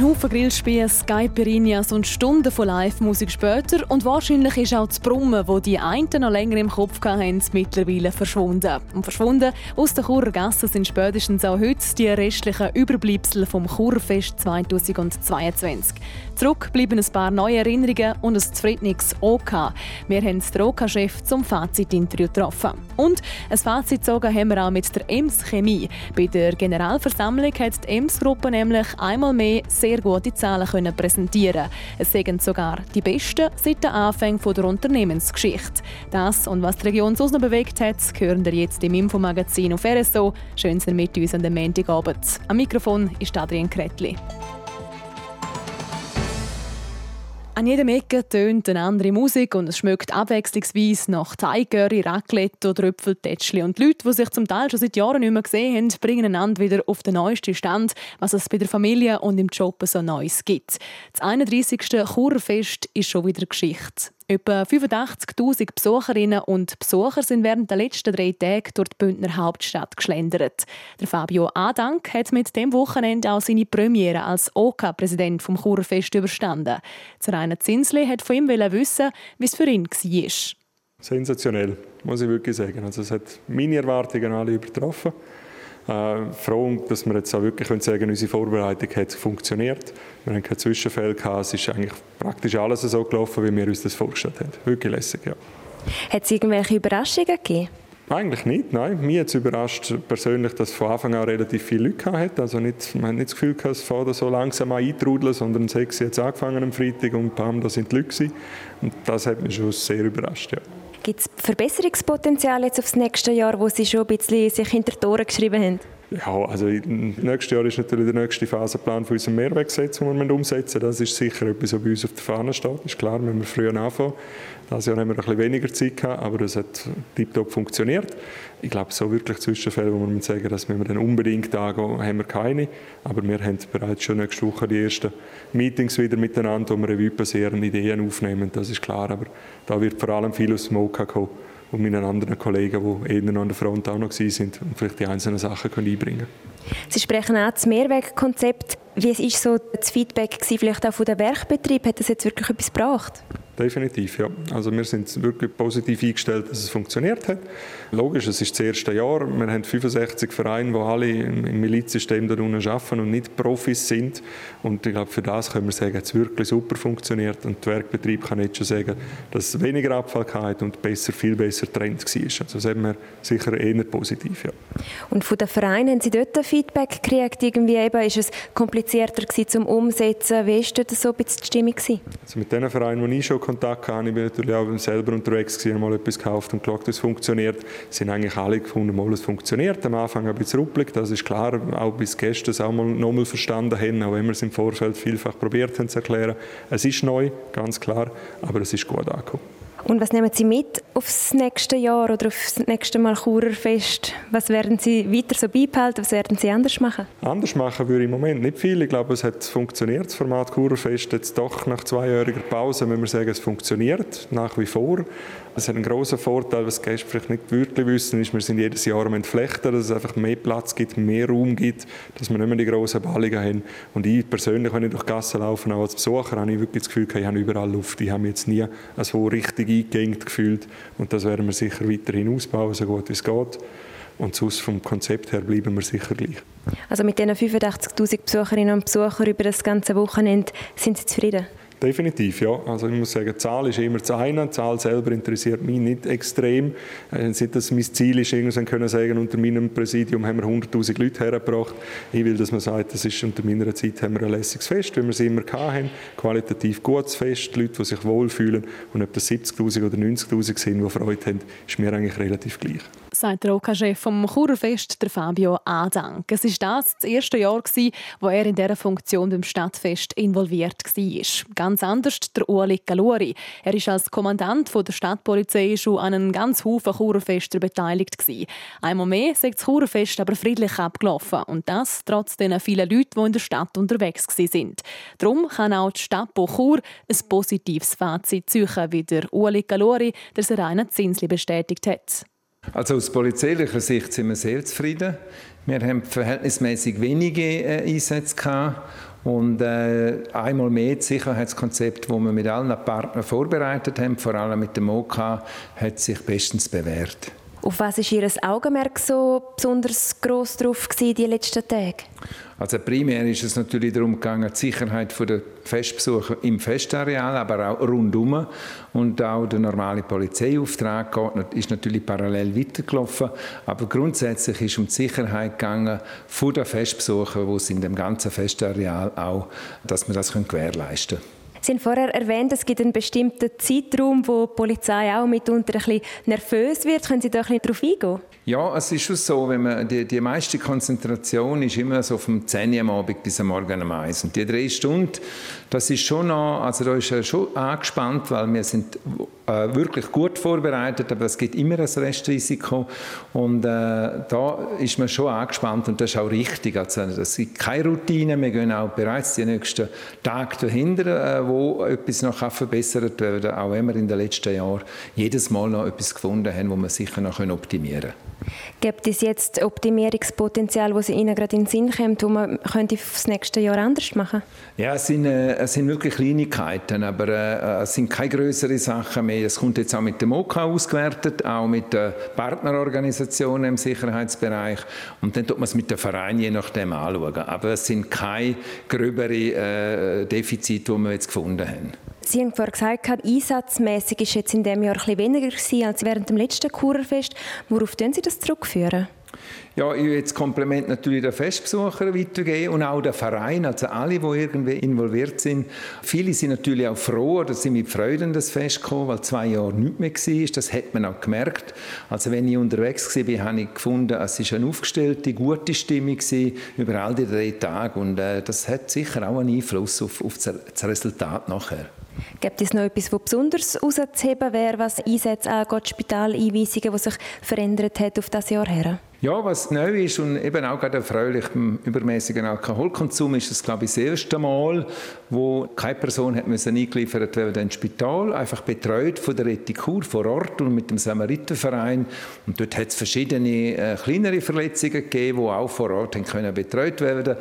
Ein Haufen Grillspieß, Caipirinhas und Stunden von Live-Musik später und wahrscheinlich ist auch das Brummen, wo die einen noch länger im Kopf hatten, mittlerweile verschwunden. Und verschwunden aus der Churer Gasse sind spätestens auch heute die restlichen Überbleibsel vom Churfest 2022. Zurück bleiben ein paar neue Erinnerungen und ein zufriedenes OK. Wir haben den OK-Chef zum Fazitinterview getroffen. Und ein Fazit gezogen haben wir auch mit der EMS Chemie. Bei der Generalversammlung hat die EMS-Gruppe nämlich einmal mehr sehr gute Zahlen können präsentieren. Es sind sogar die besten seit den Anfängen der Unternehmensgeschichte. Das und was die Region sonst noch bewegt hat, hören wir jetzt im Infomagazin auf RSO. Schön, sind mit uns an dem Montagabend. Am Mikrofon ist Adrian Kretli. An jedem Ecke tönt eine andere Musik und es schmeckt abwechslungsweise nach Thai-Curry, Raclette oder Äpfeltätschli. Und die Leute, die sich zum Teil schon seit Jahren nicht mehr gesehen haben, bringen einander wieder auf den neuesten Stand, was es bei der Familie und im Job so Neues gibt. Das 31. Churfest ist schon wieder Geschichte. Etwa 85.000 Besucherinnen und Besucher sind während der letzten drei Tage durch die Bündner Hauptstadt geschlendert. Der Fabio Adank hat mit dem Wochenende auch seine Premiere als OK-Präsident vom Churfest überstanden. Zeraina Zinsli hat von ihm wissen, wie es für ihn war. Sensationell, muss ich wirklich sagen. Also es hat meine Erwartungen alle übertroffen äh, froh, dass wir jetzt auch wirklich können sagen unsere Vorbereitung hat funktioniert. Wir haben keine Zwischenfälle gehabt. Es ist eigentlich praktisch alles so gelaufen, wie wir uns das vorgestellt haben. Wirklich lässig, ja. Hat es irgendwelche Überraschungen gegeben? Eigentlich nicht, nein. Mich hat es überrascht persönlich, dass von Anfang an relativ viele Leute hatten. Also nicht, man hat nicht das Gefühl, dass es fährt so langsam eintrudeln, sondern es hat jetzt angefangen am Freitag und bam, da sind die Leute gewesen. Und das hat mich schon sehr überrascht, ja. Gibt es Verbesserungspotenzial jetzt aufs nächste Jahr, wo Sie schon ein bisschen sich hinter die Ohren geschrieben haben? Ja, also nächstes Jahr ist natürlich der nächste Phasenplan für unser Mehrweggesetz, den wir umsetzen Das ist sicher etwas, was bei uns auf der Fahne steht. Ist klar, wenn wir früher anfangen. Dieses Jahr haben wir ein bisschen weniger Zeit gehabt, aber es hat tiptop funktioniert. Ich glaube, so wirklich Zwischenfälle, wo man sagen, dass wir dann unbedingt angehen, haben wir keine. Aber wir haben bereits schon nächste Woche die ersten Meetings wieder miteinander, wo wir Revue passieren, Ideen aufnehmen, das ist klar. Aber da wird vor allem viel aus dem OK kommen und meinen anderen Kollegen, die eher an der Front auch noch sind und vielleicht die einzelnen Sachen können einbringen können. Sie sprechen auch das Mehrwegkonzept. Wie war so das Feedback vielleicht auch von den Werkbetrieb? Hat das jetzt wirklich etwas gebracht? Definitiv, ja. Also wir sind wirklich positiv eingestellt, dass es funktioniert hat. Logisch, es ist das erste Jahr. Wir haben 65 Vereine, die alle im Milizsystem da unten arbeiten und nicht Profis sind. Und ich glaube, für das können wir sagen, dass es wirklich super funktioniert. Und der Werkbetrieb kann jetzt schon sagen, dass es weniger Abfall hat und besser, viel besser Trend war. Also das haben wir sicher eher positiv, ja. Und von den Vereinen haben Sie dort Feedback gekriegt? Irgendwie eben, ist es komplizierter gewesen zum Umsetzen? Wie war dort so ein bisschen die Stimmung? Also mit den Vereinen, die ich schon Kontakt hatte. Ich bin natürlich auch selber unterwegs gewesen, mal etwas gekauft und geschaut, es funktioniert. Es sind eigentlich alle gefunden, mal es funktioniert. Am Anfang ein bisschen ruppelig, das ist klar, auch bis gestern es auch mal nochmal verstanden haben, auch wenn wir es im Vorfeld vielfach probiert haben zu erklären. Es ist neu, ganz klar, aber es ist gut angekommen. Und was nehmen Sie mit aufs nächste Jahr oder aufs nächste Mal Churerfest? Was werden Sie weiter so beibehalten? Was werden Sie anders machen? Anders machen würde ich im Moment nicht viel. Ich glaube, es hat funktioniert, das Format Churerfest. Jetzt doch nach zweijähriger Pause müssen wir sagen, es funktioniert nach wie vor. Es hat einen grossen Vorteil, was die Gäste vielleicht nicht wirklich wissen, ist, wir sind jedes Jahr am Entflechten, dass es einfach mehr Platz gibt, mehr Raum gibt, dass wir nicht mehr die grossen Ballungen haben. Und ich persönlich, wenn ich durch die Gasse laufe, auch als Besucher, habe ich wirklich das Gefühl, ich habe überall Luft. Ich habe jetzt nie so richtig eingegangen gefühlt. Und das werden wir sicher weiterhin ausbauen, so gut es geht. Und sonst vom Konzept her bleiben wir sicher gleich. Also mit diesen 85'000 Besucherinnen und Besuchern über das ganze Wochenende sind Sie zufrieden? Definitiv, ja. Also ich muss sagen, Zahl ist immer das eine. Zahl selber interessiert mich nicht extrem. Äh, dass mein Ziel ist, irgendwann können sagen, unter meinem Präsidium haben wir 100'000 Leute hergebracht. Ich will, dass man sagt, das ist unter meiner Zeit haben wir ein lässiges Fest, wie wir es immer hatten. Qualitativ gutes Fest, Leute, die sich wohlfühlen. Und ob das 70'000 oder 90'000 sind, die Freude haben, ist mir eigentlich relativ gleich sagt der OK-Chef vom Churerfest, der Fabio Adank. Es war das, das erste Jahr, wo er in dieser Funktion beim Stadtfest involviert war. ganz anders der Ueli Calori. Er ist als Kommandant der Stadtpolizei schon an einem ganz Haufen Churerfester beteiligt. Einmal mehr sagt das Churerfest aber friedlich abgelaufen und das trotz den vielen Leuten, die in der Stadt unterwegs sind. Darum kann auch die Stadt Chur ein positives Fazit ziehen, wie der Ueli Calori, der Serena Zinsli bestätigt hat. Also aus polizeilicher Sicht sind wir sehr zufrieden. Wir haben verhältnismäßig wenige äh, Einsätze gehabt und äh, einmal mehr das Sicherheitskonzept, das wir mit allen Partnern vorbereitet haben, vor allem mit dem OK, hat sich bestens bewährt. Auf was ist Ihr Augenmerk so besonders groß drauf gewesen, die letzten Tage? Also primär ist es natürlich darum gegangen, die Sicherheit der Festbesucher im Festareal, aber auch rundum und auch der normale Polizeiauftrag ist natürlich parallel weitergelaufen. Aber grundsätzlich ist es um die Sicherheit gegangen der Festbesucher, wo es in dem ganzen Festareal auch, dass wir das gewährleisten können. Sie haben vorher erwähnt, es gibt einen bestimmten Zeitraum, wo die Polizei auch mitunter ein bisschen nervös wird. Können Sie da ein bisschen darauf eingehen? Ja, es ist schon so, wenn man, die, die meiste Konzentration ist immer so vom 10 Uhr am Abend bis am Morgen um 1. Und die drei Stunden, das ist schon noch, also da ist schon angespannt, weil wir sind äh, wirklich gut vorbereitet, aber es gibt immer ein Restrisiko und äh, da ist man schon angespannt und das ist auch richtig. Also es gibt keine Routine, wir gehen auch bereits die nächsten Tage dahinter, äh, wo etwas noch verbessert werden kann, auch wenn wir in den letzten Jahren jedes Mal noch etwas gefunden haben, wo wir sicher noch optimieren können. Gibt es jetzt Optimierungspotenzial, das Ihnen gerade in den Sinn kommt, das man könnte das nächste Jahr anders machen Ja, es sind, äh, es sind wirklich Kleinigkeiten, aber äh, es sind keine größeren Sachen mehr. Es kommt jetzt auch mit dem OK ausgewertet, auch mit den Partnerorganisationen im Sicherheitsbereich und dann tut man es mit den Vereinen je nachdem anschauen. Aber es sind keine gröberen äh, Defizite, die wir jetzt gefunden haben. Sie haben vorhin gesagt, einsatzmäßig ist jetzt in diesem Jahr ein weniger gewesen als während dem letzten Kurerfest. Worauf können Sie das zurückführen? Ja, ich will jetzt Kompliment natürlich den Festbesuchern weitergeben und auch den Verein, also alle, die irgendwie involviert sind. Viele sind natürlich auch froh oder sind mit Freude in das Fest gekommen, weil zwei Jahre nichts mehr war. Das hat man auch gemerkt. Also wenn ich unterwegs war, habe ich gefunden, es war eine aufgestellte, gute Stimmung über all die drei Tage und äh, das hat sicher auch einen Einfluss auf, auf das Resultat nachher. Gibt es noch etwas, was besonders herauszuheben wäre, was Einsätze angeht, Spitaleinweisungen, die sich verändert hat auf das Jahr her? Ja, was neu ist und eben auch gerade erfreulich beim übermäßigen Alkoholkonsum ist es, glaube ich, das erste Mal, wo keine Person hat müssen eingeliefert werden ins Spital, einfach betreut von der Etikur vor Ort und mit dem Samariterverein. Und dort hat es verschiedene äh, kleinere Verletzungen gegeben, die auch vor Ort können betreut werden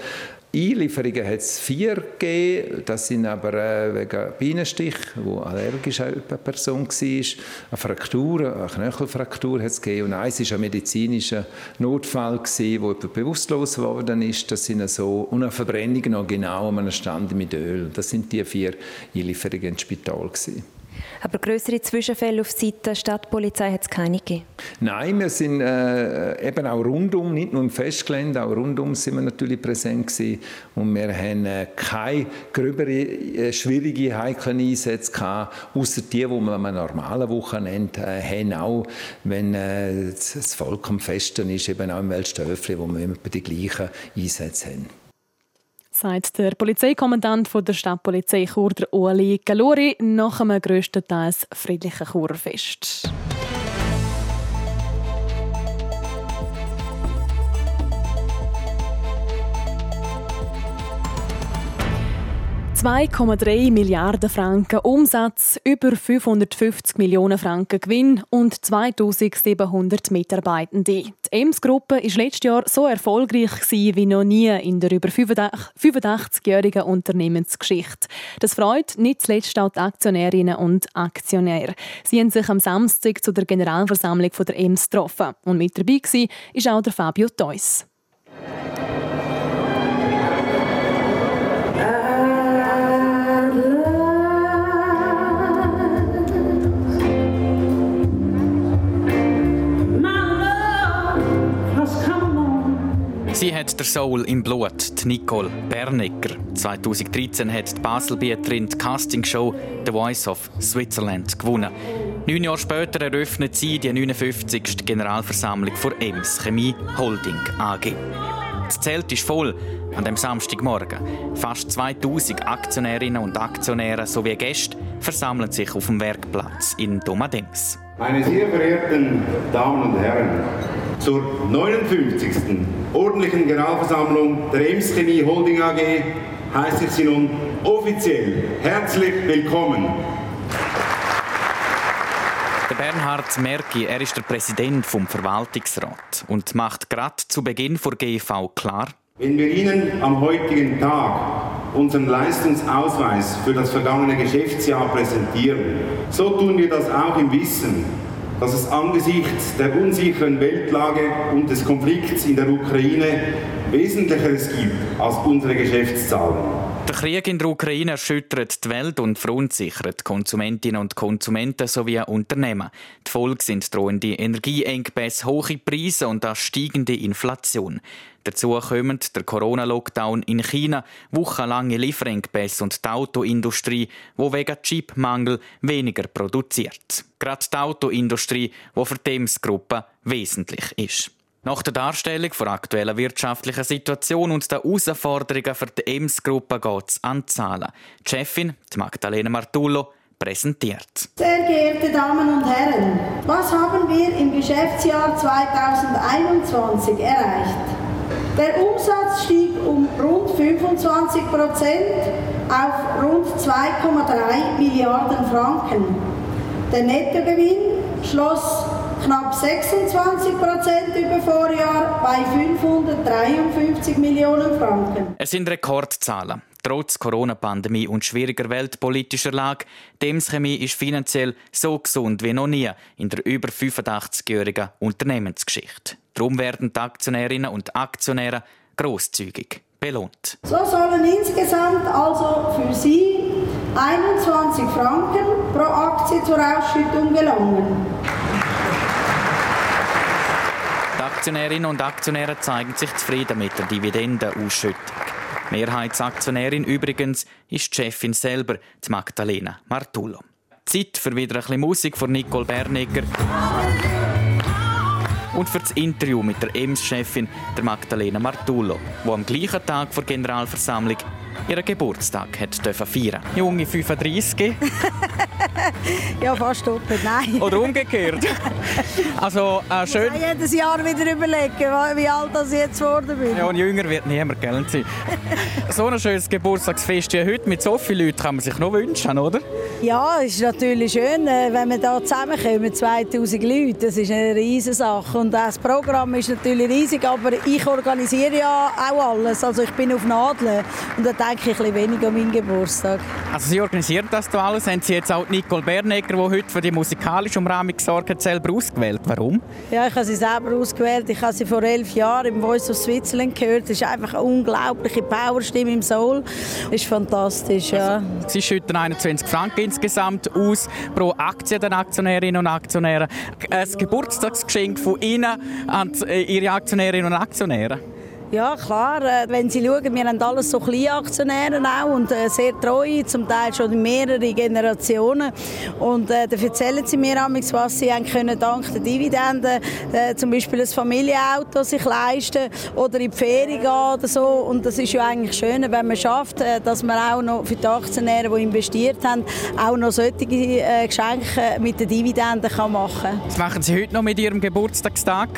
Einlieferungen hat es vier gegeben, das sind aber äh, wegen Bienenstich, wo allergisch eine Person war. Eine Fraktur, eine Knöchelfraktur hat es gegeben und eins war ein medizinischer Notfall, gewesen, wo jemand bewusstlos geworden ist. Das sind so, und eine Verbrennung noch genau an einem Stand mit Öl. Das sind die vier Einlieferungen ins Spital. Gewesen. Aber größere Zwischenfälle auf Seite der Stadtpolizei hat es keine gegeben? Nein, wir sind äh, eben auch rundum, nicht nur im Festgelände, auch rundum sind wir natürlich präsent gewesen. Und wir haben äh, keine gröbere, äh, schwierige, heikle Einsätze gehabt, außer die, die wir am normalen Wochenende äh, haben, auch wenn äh, das Volk am Festen ist, eben auch im Weltstöfli, wo wir immer die gleichen Einsätze haben sagt der Polizeikommandant der Stadtpolizei Chur, Ueli Galori, nach einem grösstenteils friedlichen Churfest. 2,3 Milliarden Franken Umsatz, über 550 Millionen Franken Gewinn und 2700 Mitarbeitende. Die Ems-Gruppe war letztes Jahr so erfolgreich wie noch nie in der über 85-jährigen Unternehmensgeschichte. Das freut nicht zuletzt auch die Aktionärinnen und Aktionäre. Sie haben sich am Samstag zu der Generalversammlung der Ems getroffen. Und mit dabei war auch der Fabio Theus. Sie hat der Soul im Blut, die Nicole Bernecker. 2013 hat die Baselbieterin die Castingshow The Voice of Switzerland gewonnen. Neun Jahre später eröffnet sie die 59. Generalversammlung für Ems Chemie Holding AG. Das Zelt ist voll an dem Samstagmorgen. Fast 2000 Aktionärinnen und Aktionäre sowie Gäste versammeln sich auf dem Werkplatz in Domadems. Meine sehr verehrten Damen und Herren, zur 59. ordentlichen Generalversammlung der Ems Chemie Holding AG heiße ich Sie nun offiziell herzlich willkommen. Der Bernhard Merki, er ist der Präsident vom Verwaltungsrat und macht gerade zu Beginn vor GV klar, wenn wir Ihnen am heutigen Tag unseren Leistungsausweis für das vergangene Geschäftsjahr präsentieren, so tun wir das auch im Wissen, dass es angesichts der unsicheren Weltlage und des Konflikts in der Ukraine Wesentlicheres gibt als unsere Geschäftszahlen. Der Krieg in der Ukraine erschüttert die Welt und verunsichert Konsumentinnen und Konsumenten sowie Unternehmen. Die Folge sind drohende Energieengpässe, hohe Preise und eine steigende Inflation. Dazu kommen der Corona-Lockdown in China, wochenlange Lieferengpässe und die Autoindustrie, wo wegen Chipmangel weniger produziert. Gerade die Autoindustrie, die für die Ems-Gruppe wesentlich ist. Nach der Darstellung der aktuellen wirtschaftlichen Situation und der Herausforderungen für die Ems-Gruppe geht es an die Zahlen. Die Chefin, die Magdalena Martullo, präsentiert. Sehr geehrte Damen und Herren, was haben wir im Geschäftsjahr 2021 erreicht? Der Umsatz stieg um rund 25 Prozent auf rund 2,3 Milliarden Franken. Der Nettogewinn schloss knapp 26 Prozent über Vorjahr bei 553 Millionen Franken. Es sind Rekordzahlen. Trotz Corona-Pandemie und schwieriger weltpolitischer Lage, Dems Chemie ist finanziell so gesund wie noch nie in der über 85-jährigen Unternehmensgeschichte. Darum werden die Aktionärinnen und Aktionäre großzügig belohnt. So sollen insgesamt also für Sie 21 Franken pro Aktie zur Ausschüttung gelangen. Aktionärinnen und Aktionäre zeigen sich zufrieden mit der Dividendenausschüttung. Mehrheitsaktionärin übrigens ist die Chefin selber, die Magdalena Martullo. Zeit für wieder ein bisschen Musik von Nicole Bernegger. Und für das Interview mit der EMS-Chefin, der Magdalena Martullo, die am gleichen Tag vor Generalversammlung ihren Geburtstag hat feiern Junge 35. ja, fast doppelt, nein. Oder umgekehrt. Also, äh, schön. Ich jedes Jahr wieder überlegen, wie alt ich jetzt geworden bin. Ja, und jünger wird niemand, gell? so ein schönes Geburtstagsfest wie heute mit so vielen Leuten kann man sich noch wünschen, oder? Ja, es ist natürlich schön, äh, wenn wir hier zusammenkommen, 2000 Leute. Das ist eine riesige Sache. Und das Programm ist natürlich riesig, aber ich organisiere ja auch alles. Also ich bin auf Nadeln und da denke ich ein bisschen weniger an meinen Geburtstag. Also Sie organisieren das hier alles? Haben Sie jetzt auch Nicole Bernegger, die heute für die musikalische Umrahmung gesorgt hat, selber ausgewählt? Warum? Ja, ich habe sie selber ausgewählt. Ich habe sie vor elf Jahren im Voice of Switzerland gehört. Es ist einfach eine unglaubliche Powerstimme im Soul. Das ist fantastisch, ja. Also, sie schütten 21 Franken insgesamt aus pro Aktie den Aktionärinnen und Aktionären. Ein Geburtstagsgeschenk von Ihnen an Ihre Aktionärinnen und Aktionäre? Ja, klar. Äh, wenn Sie schauen, wir haben alles so Kleinaktionäre auch und äh, sehr treu, zum Teil schon mehrere Generationen. Und äh, dann erzählen sie mir amigs, was sie haben können dank der Dividenden, äh, zum Beispiel ein Familienauto sich leisten oder in die Ferien gehen oder so. Und das ist ja eigentlich schön, wenn man schafft, äh, dass man auch noch für die Aktionäre, die investiert haben, auch noch solche Geschenke mit den Dividenden kann machen kann. Was machen Sie heute noch mit Ihrem Geburtstagstag?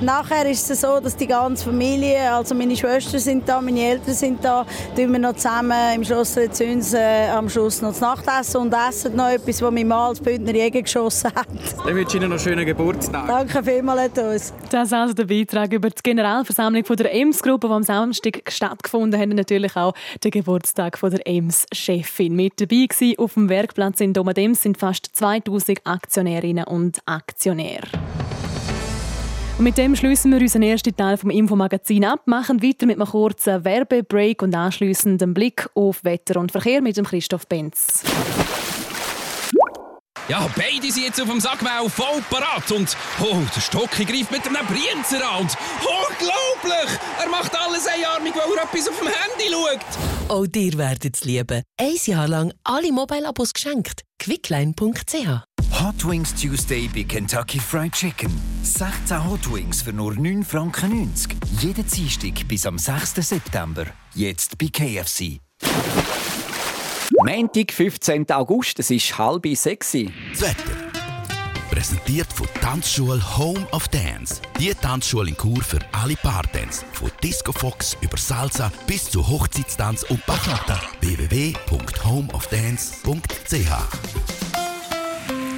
Nachher ist es so, dass die ganze Familie, also meine Schwestern sind da, meine Eltern sind da, tun wir noch zusammen im Schloss Rezüns äh, am Schluss noch das Nachtessen und essen noch etwas, was mein Mann als Bündner Jäger geschossen hat. Dann wünsche ich Ihnen noch einen schönen Geburtstag. Danke vielmals an uns. Das ist also der Beitrag über die Generalversammlung von der EMS-Gruppe, die am Samstag stattgefunden hat. Natürlich auch der Geburtstag von der EMS-Chefin. Mit dabei gewesen auf dem Werkplatz in Domadems sind fast 2000 Aktionärinnen und Aktionäre. Und mit dem schließen wir unseren ersten Teil vom Infomagazin ab, machen weiter mit einem kurzen Werbebreak und anschließend einen Blick auf Wetter und Verkehr mit dem Christoph Benz. Ja, beide sind jetzt auf dem Sackbau voll parat und oh, der Stocki greift mit einem Brienzer an und unglaublich! Er macht alles einarmig, weil er etwas auf dem Handy schaut. Auch dir werdet es lieben. Ein Jahr lang alle Mobile-Abos geschenkt. quickline.ch Hot Wings Tuesday bei Kentucky Fried Chicken. 16 Hot Wings für nur 9,90 Franken. Jeden Dienstag bis am 6. September. Jetzt bei KFC. Montag, 15. August, es ist halb sechs. Das Wetter. Präsentiert von Tanzschule Home of Dance. Die Tanzschule in Kur für alle Partens. Von Disco Fox über Salsa bis zu Hochzeitstanz und Bachata. www.homeofdance.ch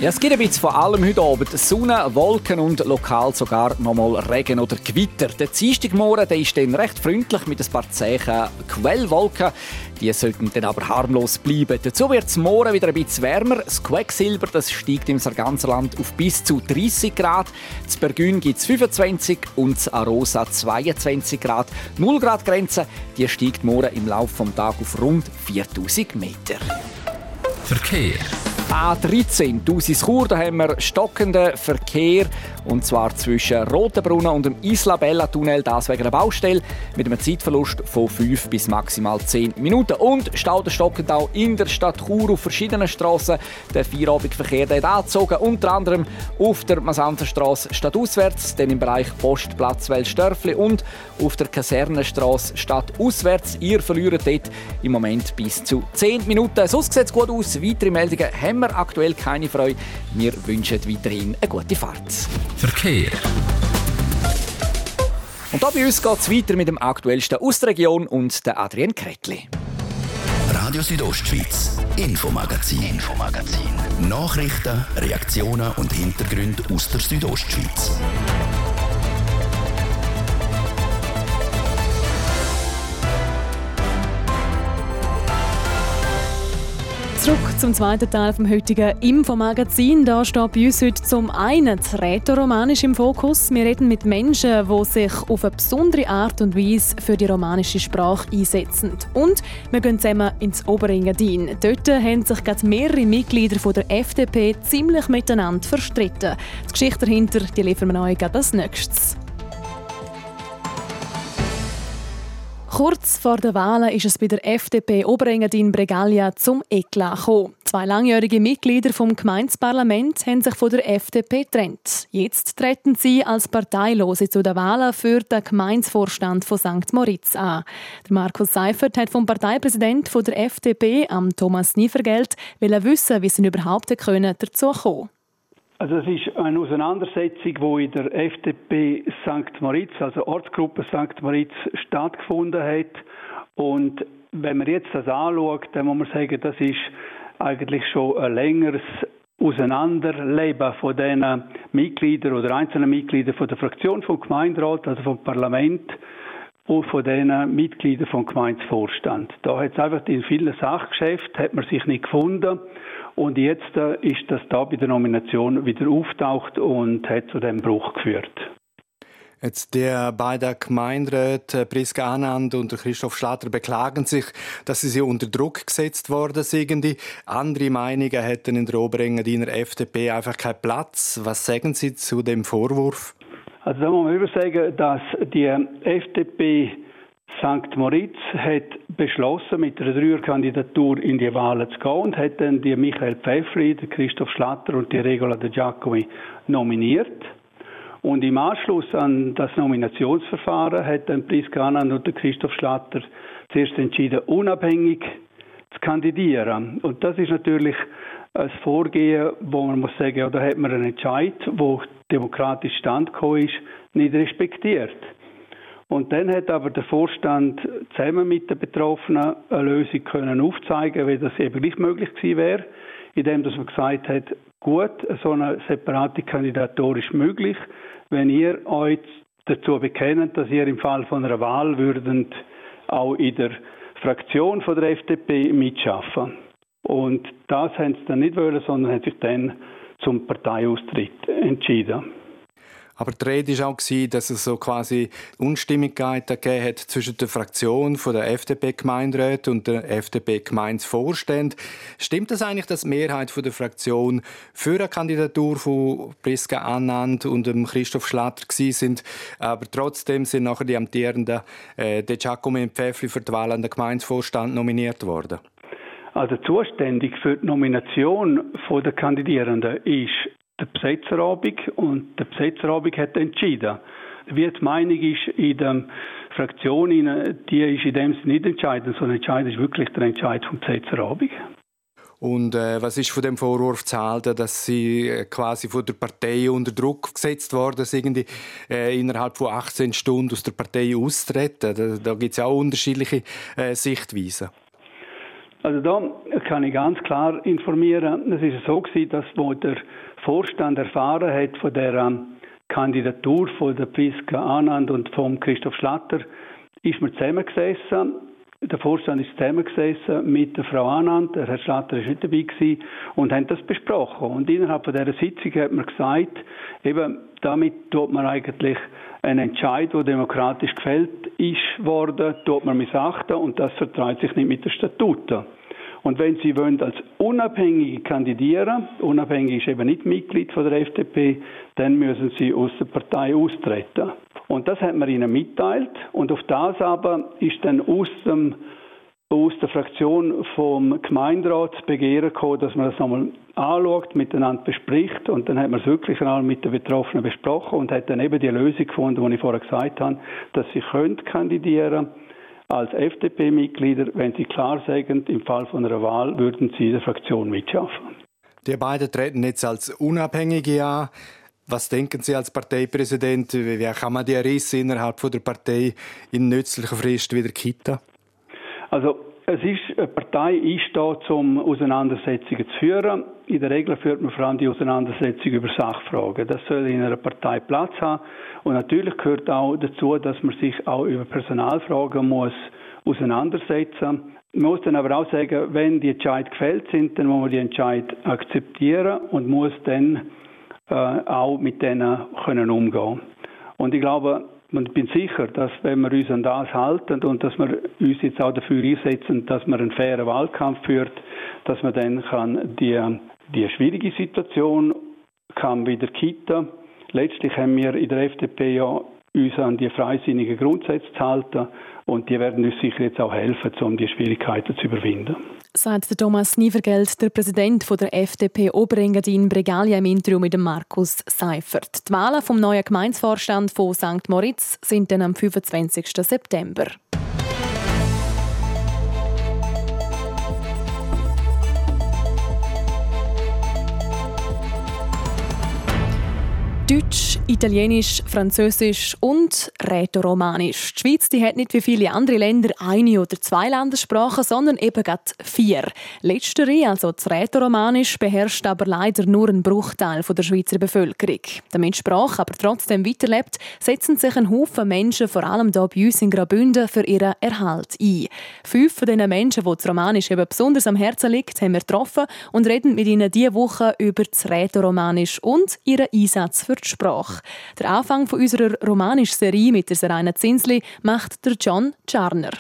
ja, es gibt bisschen von allem heute Abend. Sonne, Wolken und lokal sogar nochmal Regen oder Gewitter. Der Dienstagmorgen der ist dann recht freundlich mit ein paar Zeichen Quellwolken. Die sollten dann aber harmlos bleiben. Dazu wird es morgen wieder ein bisschen wärmer. Das Quecksilber das steigt im ganzen Land auf bis zu 30 Grad. Das Bergün gibt es 25 und das Arosa 22 Grad. 0 Grad Grenze die steigt morgen im Laufe des Tages auf rund 4000 Meter. Verkehr. A13 Dusis Chur, da haben wir stockenden Verkehr und zwar zwischen Rotenbrunnen und dem Isla Tunnel, das wegen der Baustelle mit einem Zeitverlust von 5 bis maximal 10 Minuten und Stau der stockend auch in der Stadt Chur auf verschiedenen Strassen. Der Feierabendverkehr hat angezogen, unter anderem auf der Masanzerstraße stadtauswärts, dann im Bereich Postplatz Welsdörfli und auf der Kasernenstraße stadtauswärts. Ihr verliert dort im Moment bis zu 10 Minuten. Sonst sieht es gut aus. Weitere Meldungen haben wir aktuell keine Freude. Wir wünschen weiterhin eine gute Fahrt. Verkehr. Und da bei uns geht es weiter mit dem aktuellsten aus der Region und der Adrian Kretli. Radio Südostschweiz, Infomagazin, Infomagazin. Nachrichten, Reaktionen und Hintergründe aus der Südostschweiz. Zurück zum zweiten Teil vom heutigen Infomagazin. Da steht bei uns heute zum einen das Rätoromanisch im Fokus. Wir reden mit Menschen, die sich auf eine besondere Art und Weise für die romanische Sprache einsetzen. Und wir gehen zusammen ins Oberengadin. Dort haben sich gerade mehrere Mitglieder der FDP ziemlich miteinander verstritten. Die Geschichte dahinter die liefern wir euch als nächstes. Kurz vor den Wahlen ist es bei der FDP Oberengadin Bregalia zum Eklat gekommen. Zwei langjährige Mitglieder vom Gemeindeparlament haben sich von der FDP getrennt. Jetzt treten sie als Parteilose zu den Wahlen für den Gemeindevorstand von St. Moritz an. Der Markus Seifert hat vom Parteipräsidenten der FDP, am Thomas Nievergeld, wissen, wie sie überhaupt dazu kommen also es ist eine Auseinandersetzung, die in der FDP St. Moritz, also Ortsgruppe St. Moritz, stattgefunden hat. Und wenn man jetzt das anschaut, dann muss man sagen, das ist eigentlich schon ein längeres Auseinanderleben von den Mitgliedern oder einzelnen Mitgliedern von der Fraktion vom Gemeinderat, also vom Parlament und von den Mitgliedern vom Gemeindevorstand. Da hat es einfach in vielen Sachgeschäften hat man sich nicht gefunden und jetzt äh, ist das da bei der Nomination wieder auftaucht und hat zu dem Bruch geführt. Jetzt der beiden Gemeinderäte Priska Anand und Christoph Schlatter beklagen sich, dass sie unter Druck gesetzt worden sind. Andere Meinungen hätten in der Oberengadiner FDP einfach keinen Platz. Was sagen Sie zu dem Vorwurf? Also da muss man sagen, dass die FDP St. Moritz hat beschlossen, mit einer Dreierkandidatur in die Wahlen zu gehen und hat dann die Michael Pfeffli, den Christoph Schlatter und die Regola de Giacomi nominiert. Und im Anschluss an das Nominationsverfahren hat dann Priska Anand und der Christoph Schlatter zuerst entschieden, unabhängig zu kandidieren. Und das ist natürlich ein Vorgehen, wo man muss sagen, ja, da hat man einen Entscheid, wo demokratisch standgekommen ist, nicht respektiert. Und dann hat aber der Vorstand zusammen mit den Betroffenen eine Lösung können aufzeigen, wie das eben nicht möglich gewesen wäre, indem man gesagt hat, gut, so eine separate Kandidatur ist möglich, wenn ihr euch dazu bekennt, dass ihr im Fall von einer Wahl würdet auch in der Fraktion von der FDP mitschaffen. Und das haben sie dann nicht wollen, sondern haben sich dann zum Parteiaustritt entschieden. Aber die Rede war auch, dass es so quasi Unstimmigkeiten hat zwischen der Fraktion der FDP-Gemeinderat und der FDP-Gemeindevorstand. Stimmt das eigentlich, dass die Mehrheit der Fraktion für eine Kandidatur von Priska Annand und Christoph Schlatter sind, aber trotzdem sind nachher die amtierenden äh, De Giacomo und Pfeffli für die Wahl an den Gemeindevorstand nominiert worden? Also zuständig für die Nomination der Kandidierenden ist der Besetzerabend und der Besetzerabend hat entschieden. Wie die Meinung ist in der Fraktion, die ist in dem Sinne nicht entscheidend, sondern entscheidend ist wirklich der Entscheid vom Besetzerabend. Und äh, was ist von dem Vorwurf zu halten, dass sie äh, quasi von der Partei unter Druck gesetzt worden sind, äh, innerhalb von 18 Stunden aus der Partei austreten? Da, da gibt es ja auch unterschiedliche äh, Sichtweisen. Also da kann ich ganz klar informieren. Es ist so gewesen, dass wo der Vorstand erfahren hat von der ähm, Kandidatur von der Priska Anand und vom Christoph Schlatter, ist man zusammengesessen der Vorstand ist zusammengesessen mit der Frau Anand, der Herr Schlatter war nicht dabei gewesen, und haben das besprochen. Und innerhalb von dieser Sitzung hat man gesagt, eben damit tut man eigentlich einen Entscheid, der demokratisch gefällt ist worden, tut man missachten und das vertreibt sich nicht mit den Statuten. Und wenn Sie wollen als Unabhängige kandidieren, unabhängig ist eben nicht Mitglied von der FDP, dann müssen Sie aus der Partei austreten. Und das hat man ihnen mitteilt. Und auf das aber ist dann aus, dem, aus der Fraktion vom Gemeinderat das Begehren gekommen, dass man das nochmal anschaut, miteinander bespricht. Und dann hat man es wirklich einmal mit den Betroffenen besprochen und hat dann eben die Lösung gefunden, die ich vorher gesagt habe, dass sie können kandidieren als FDP-Mitglieder, wenn sie klar sagen, im Fall von einer Wahl würden sie der Fraktion mitschaffen. Die beiden treten jetzt als Unabhängige an. Was denken Sie als Parteipräsident, wie kann man die Risse innerhalb der Partei in nützlicher Frist wieder kitten? Also es ist, eine Partei ist da, um Auseinandersetzungen zu führen. In der Regel führt man vor allem die Auseinandersetzung über Sachfragen. Das soll in einer Partei Platz haben. Und natürlich gehört auch dazu, dass man sich auch über Personalfragen muss auseinandersetzen. Man muss dann aber auch sagen, wenn die Entscheid gefällt sind, dann muss man die Entscheid akzeptieren und muss dann äh, auch mit denen können umgehen. Und ich glaube, ich bin sicher, dass wenn wir uns an das halten und dass wir uns jetzt auch dafür einsetzen, dass man einen fairen Wahlkampf führt, dass man dann kann die, die schwierige Situation kann wieder kitten. Letztlich haben wir in der FDP ja uns an die freisinnigen Grundsätze zu halten und die werden uns sicher jetzt auch helfen, um die Schwierigkeiten zu überwinden sagt Thomas Nievergeld, der Präsident der FDP Oberengadin Bregalia im Interview mit Markus Seifert. Die Wahlen vom neuen Gemeinsvorstand von St. Moritz sind dann am 25. September. Deutsch, Italienisch, Französisch und Rätoromanisch. Die Schweiz die hat nicht wie viele andere Länder eine oder zwei Landessprachen, sondern eben gerade vier. Letztere, also das Rätoromanisch, beherrscht aber leider nur ein Bruchteil der Schweizer Bevölkerung. Damit die Sprache aber trotzdem weiterlebt, setzen sich ein Haufen Menschen, vor allem hier bei uns in Graubünden, für ihren Erhalt ein. Fünf von diesen Menschen, die das Romanisch eben besonders am Herzen liegt, haben wir getroffen und reden mit ihnen diese Woche über das Rätoromanisch und ihren Einsatz für die Sprache. Der Anfang von unserer romanischen Serie mit der Serena Zinsli macht der John Charner.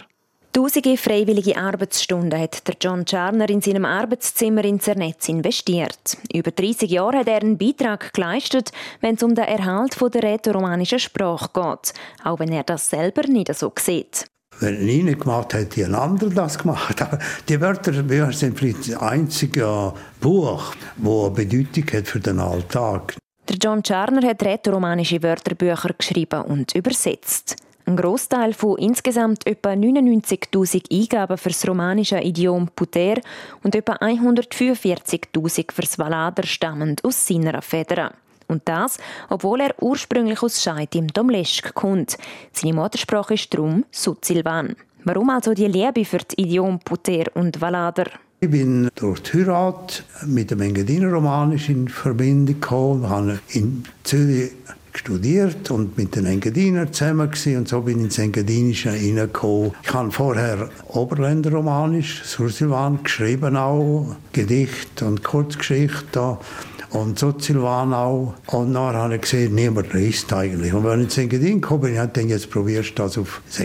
Tausende freiwillige Arbeitsstunden hat der John Charner in seinem Arbeitszimmer in Zernetz investiert. Über 30 Jahre hat er einen Beitrag geleistet, wenn es um den Erhalt der rätoromanischen Sprache geht, auch wenn er das selber nicht so sieht. Wenn ich nicht gemacht hätte, hätte ein anderer das gemacht. Aber die Wörter sind vielleicht das einzige Buch, das eine Bedeutung hat für den Alltag. Der John Charner hat rätoromanische Wörterbücher geschrieben und übersetzt. Ein Großteil von insgesamt etwa 99.000 Eingaben für das romanische Idiom Puter und etwa 145.000 für das Valader stammen aus seiner Feder. Und das, obwohl er ursprünglich aus Scheid im Domleschk kommt. Seine Muttersprache ist darum Suzilvan. Warum also die Liebe für das Idiom Puter und Valader? Ich bin durch die Heirat mit dem Engadiner Romanisch in Verbindung gekommen, habe in Zürich studiert und mit den Engadinern zusammen gewesen, und so bin ich ins Engadinische hineingekommen. Ich habe vorher Oberländer Romanisch, Sursilvan geschrieben auch, Gedicht und Kurzgeschichte und Sozilvan auch. Und dann habe ich gesehen, niemand reist eigentlich. Und wenn ich ins Engadin komme, bin ich dann jetzt probierst das auf das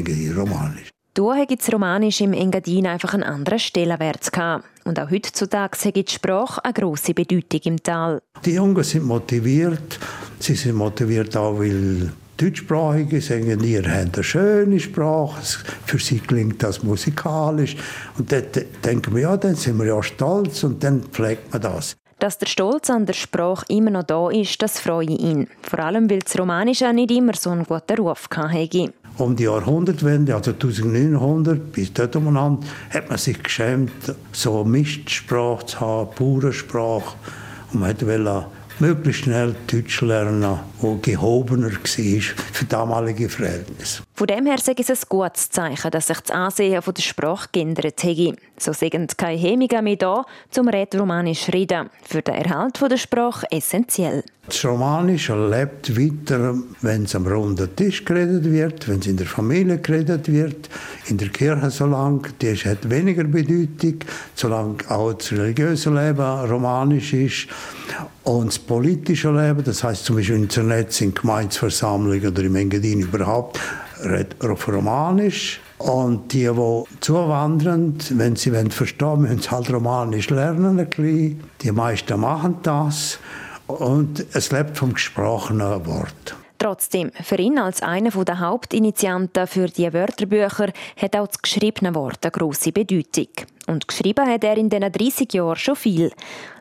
Engadin Romanisch. Da gibt es Romanisch im Engadin einfach einen anderen Stellenwert gehabt. Und auch heutzutage hat die Sprache eine grosse Bedeutung im Tal. Die Jungen sind motiviert. Sie sind motiviert auch, weil Deutschsprachige sagen, ihr habt eine schöne Sprache, für sie klingt das musikalisch. Und dann denken wir, ja, dann sind wir ja stolz und dann pflegt man das. Dass der Stolz an der Sprache immer noch da ist, das freue ihn. Vor allem, weil das Romanische nicht immer so einen guten Ruf hatte. Um die Jahrhundertwende, also 1900 bis dort umeinander, hat man sich geschämt, so Mistsprache zu haben, pure Sprache. Und man wollte möglichst schnell Deutsch lernen, der gehobener war für damalige Verhältnisse. Von dem her ich es ein gutes Zeichen, dass sich das Ansehen der Sprache geändert hat. So sind keine Hemmungen mehr da, zum Rätoromanisch reden. Für den Erhalt der Sprache essentiell. Das Romanische lebt weiter, wenn es am runden Tisch geredet wird, wenn es in der Familie geredet wird, in der Kirche so lange, die hat weniger Bedeutung, solange auch das religiöse Leben romanisch ist. Und das politische Leben, das heißt zum Beispiel im Netz, in Gemeinsversammlungen oder im Engadin überhaupt, redet auf Romanisch. Und die, die zuwandern, wenn sie verstehen wollen, müssen sie halt Romanisch lernen. Ein bisschen. Die meisten machen das. Und es lebt vom gesprochenen Wort. Trotzdem, für ihn als einer der Hauptinitianten für die Wörterbücher hat auch das geschriebene Wort eine grosse Bedeutung. Und geschrieben hat er in diesen 30 Jahren schon viel.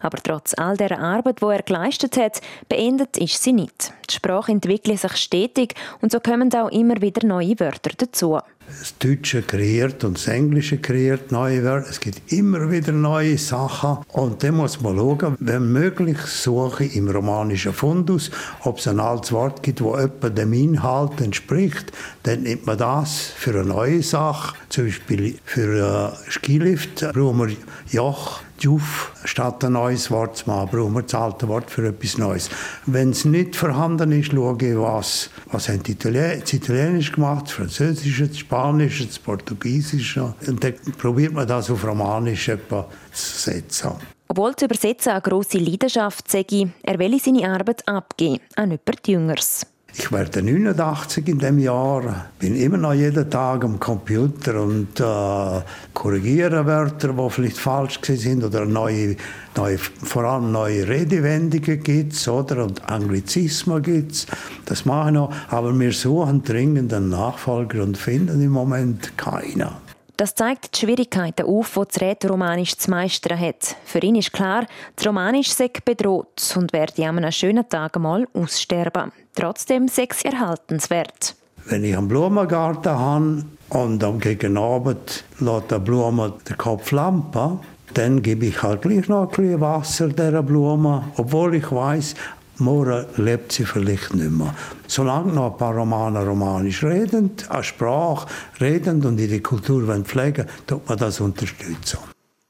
Aber trotz all der Arbeit, die er geleistet hat, beendet ist sie nicht. Die Sprache entwickelt sich stetig und so kommen auch immer wieder neue Wörter dazu das Deutsche kreiert und das Englische kreiert neue Wörter. Es gibt immer wieder neue Sachen. Und dann muss man schauen, wenn möglich, suche ich im romanischen Fundus, ob es ein altes Wort gibt, das etwa dem Inhalt entspricht. Dann nimmt man das für eine neue Sache. Zum Beispiel für einen Skilift brauchen wir Joch Juf, statt ein neues Wort zu machen, brauchen wir das alte Wort für etwas Neues. Wenn es nicht vorhanden ist, schaue ich, was, was haben die Italien, das Italienisch gemacht, das Französische, das Spanische, das Portugiesische. Und dann probiert man das auf Romanisch etwa zu setzen. Obwohl zu übersetzen eine grosse Leidenschaft sei, er will seine Arbeit abgeben an jemand Jüngeres. Ich werde 89 in dem Jahr, bin immer noch jeden Tag am Computer und äh, korrigiere Wörter, die vielleicht falsch sind oder neue, neue, vor allem neue Redewendungen gibt oder? Und Anglizismen gibt Das mache ich noch, aber wir suchen dringend einen Nachfolger und finden im Moment keinen. Das zeigt die Schwierigkeiten auf, die das Rätoromanisch zu meistern hat. Für ihn ist klar, das Romanisch sei bedroht und werde an einem schönen Tag einmal aussterben. Trotzdem sei es erhaltenswert. Wenn ich einen Blumengarten habe und am Gegenabend lässt der Blume den Kopf lampen, dann gebe ich halt gleich noch ein bisschen Wasser dieser Blume, obwohl ich weiß, morgen lebt sie vielleicht nicht mehr. Solange noch ein paar Romaner romanisch reden, eine Sprache reden und ihre Kultur pflegen tut man das unterstützen.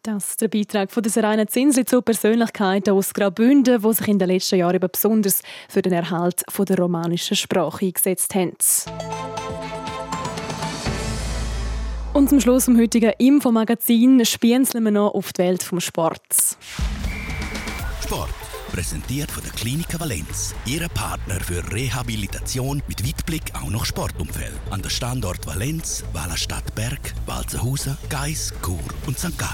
Das ist der Beitrag von der Rainer Zinsli zu Persönlichkeiten aus Graubünden, die sich in den letzten Jahren besonders für den Erhalt der romanischen Sprache eingesetzt haben. Und zum Schluss vom heutigen Infomagazin spienzeln wir noch auf die Welt vom Sports. Sport. Präsentiert von der Klinik Valenz. Ihre Partner für Rehabilitation mit Weitblick auch noch Sportumfeld. An der Standort Valenz, Wallerstadt Berg, Walzenhausen, Geis, Chur und St. Gallen.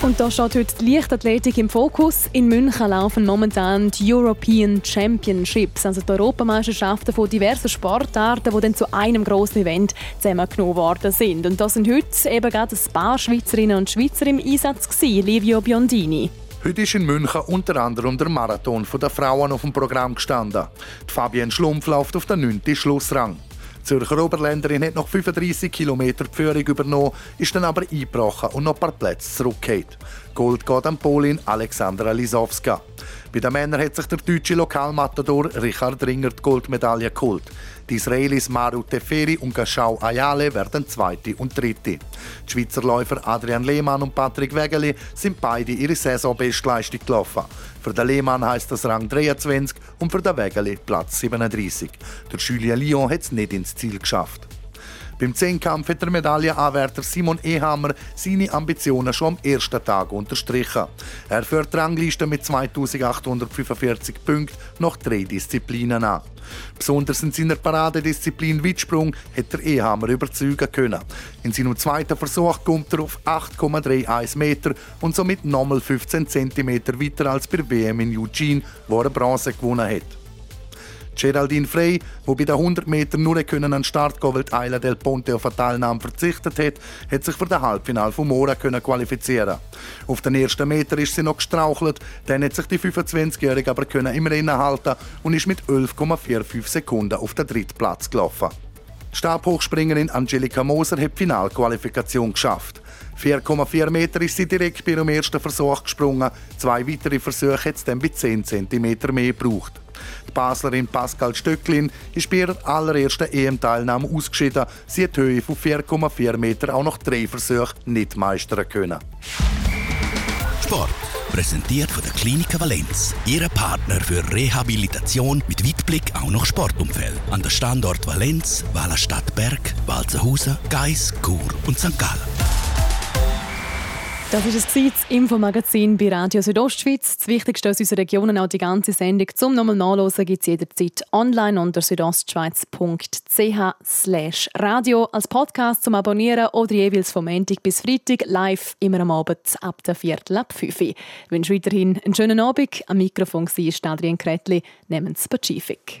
Und da steht heute die Leichtathletik im Fokus. In München laufen momentan die European Championships, also die Europameisterschaften von diversen Sportarten, die dann zu einem grossen Event zusammengenommen worden sind. Und da sind heute eben gerade ein paar Schweizerinnen und Schweizer im Einsatz gewesen. Livio Biondini. Heute ist in München unter anderem der Marathon der Frauen auf dem Programm gestanden. Die Fabienne Schlumpf läuft auf den 9. Schlussrang. Die Zürcher Oberländerin hat noch 35 km die Führung übernommen, ist dann aber eingebrochen und noch ein paar Plätze zurückgekehrt. Gold geht an Polin Alexandra Lisowska. Bei den Männern hat sich der deutsche Lokalmatador Richard Ringer die Goldmedaille geholt. Die Israelis Maru Teferi und Gashau Ayale werden Zweite und Dritte. Die Schweizer Läufer Adrian Lehmann und Patrick Wegeli sind beide ihre Saisonbestleistung gelaufen. Für den Lehmann heisst das Rang 23 und für den Wegeli Platz 37. Der Julien Lyon hat es nicht ins Ziel geschafft. Beim Zehnkampf hat der Medaillenanwärter Simon Ehammer seine Ambitionen schon am ersten Tag unterstrichen. Er führt die Rangliste mit 2845 Punkten nach drei Disziplinen an. Besonders in seiner Paradedisziplin Weitsprung hat der Ehammer überzeugen können. In seinem zweiten Versuch kommt er auf 8,31 Meter und somit nochmal 15 cm weiter als bei WM in Eugene, wo er Bronze gewonnen hat. Geraldine Frey, die bei den 100 Metern nur können an den Start gehen, weil die Eile del Ponte auf eine Teilnahme verzichtet hat, hat sich für das Halbfinale von Mora können qualifizieren. Auf den ersten Meter ist sie noch gestrauchelt, dann hat sich die 25-Jährige aber können im Rennen halten und ist mit 11,45 Sekunden auf den dritten Platz gelaufen. Stabhochspringerin Angelika Moser hat die Finalqualifikation geschafft. 4,4 Meter ist sie direkt bei ihrem ersten Versuch gesprungen. Zwei weitere Versuche hat es dann bei 10 cm mehr gebraucht. Baslerin Pascal Stöcklin ist bei ihrer allerersten EM-Teilnahme ausgeschieden. Sie hat die Höhe von 4,4 Meter auch noch drei Versuche nicht meistern können. Sport. Präsentiert von der Klinik Valenz. Ihre Partner für Rehabilitation mit Weitblick auch noch Sportumfeld. An der Standort Valenz, Wallerstadt Berg, Walzenhausen, Geis, Chur und St. Gallen. Das ist es, das Infomagazin bei Radio Südostschweiz. Das Wichtigste aus unserer Region und auch die ganze Sendung zum nochmal nachlesen gibt es jederzeit online unter südostschweiz.ch radio als Podcast zum Abonnieren oder jeweils vom Montag bis Freitag live immer am Abend ab der Viertel ab 5 Uhr. Ich wünsche weiterhin einen schönen Abend. Am Mikrofon war Adrian Kretli. Nehmen's Pazifik.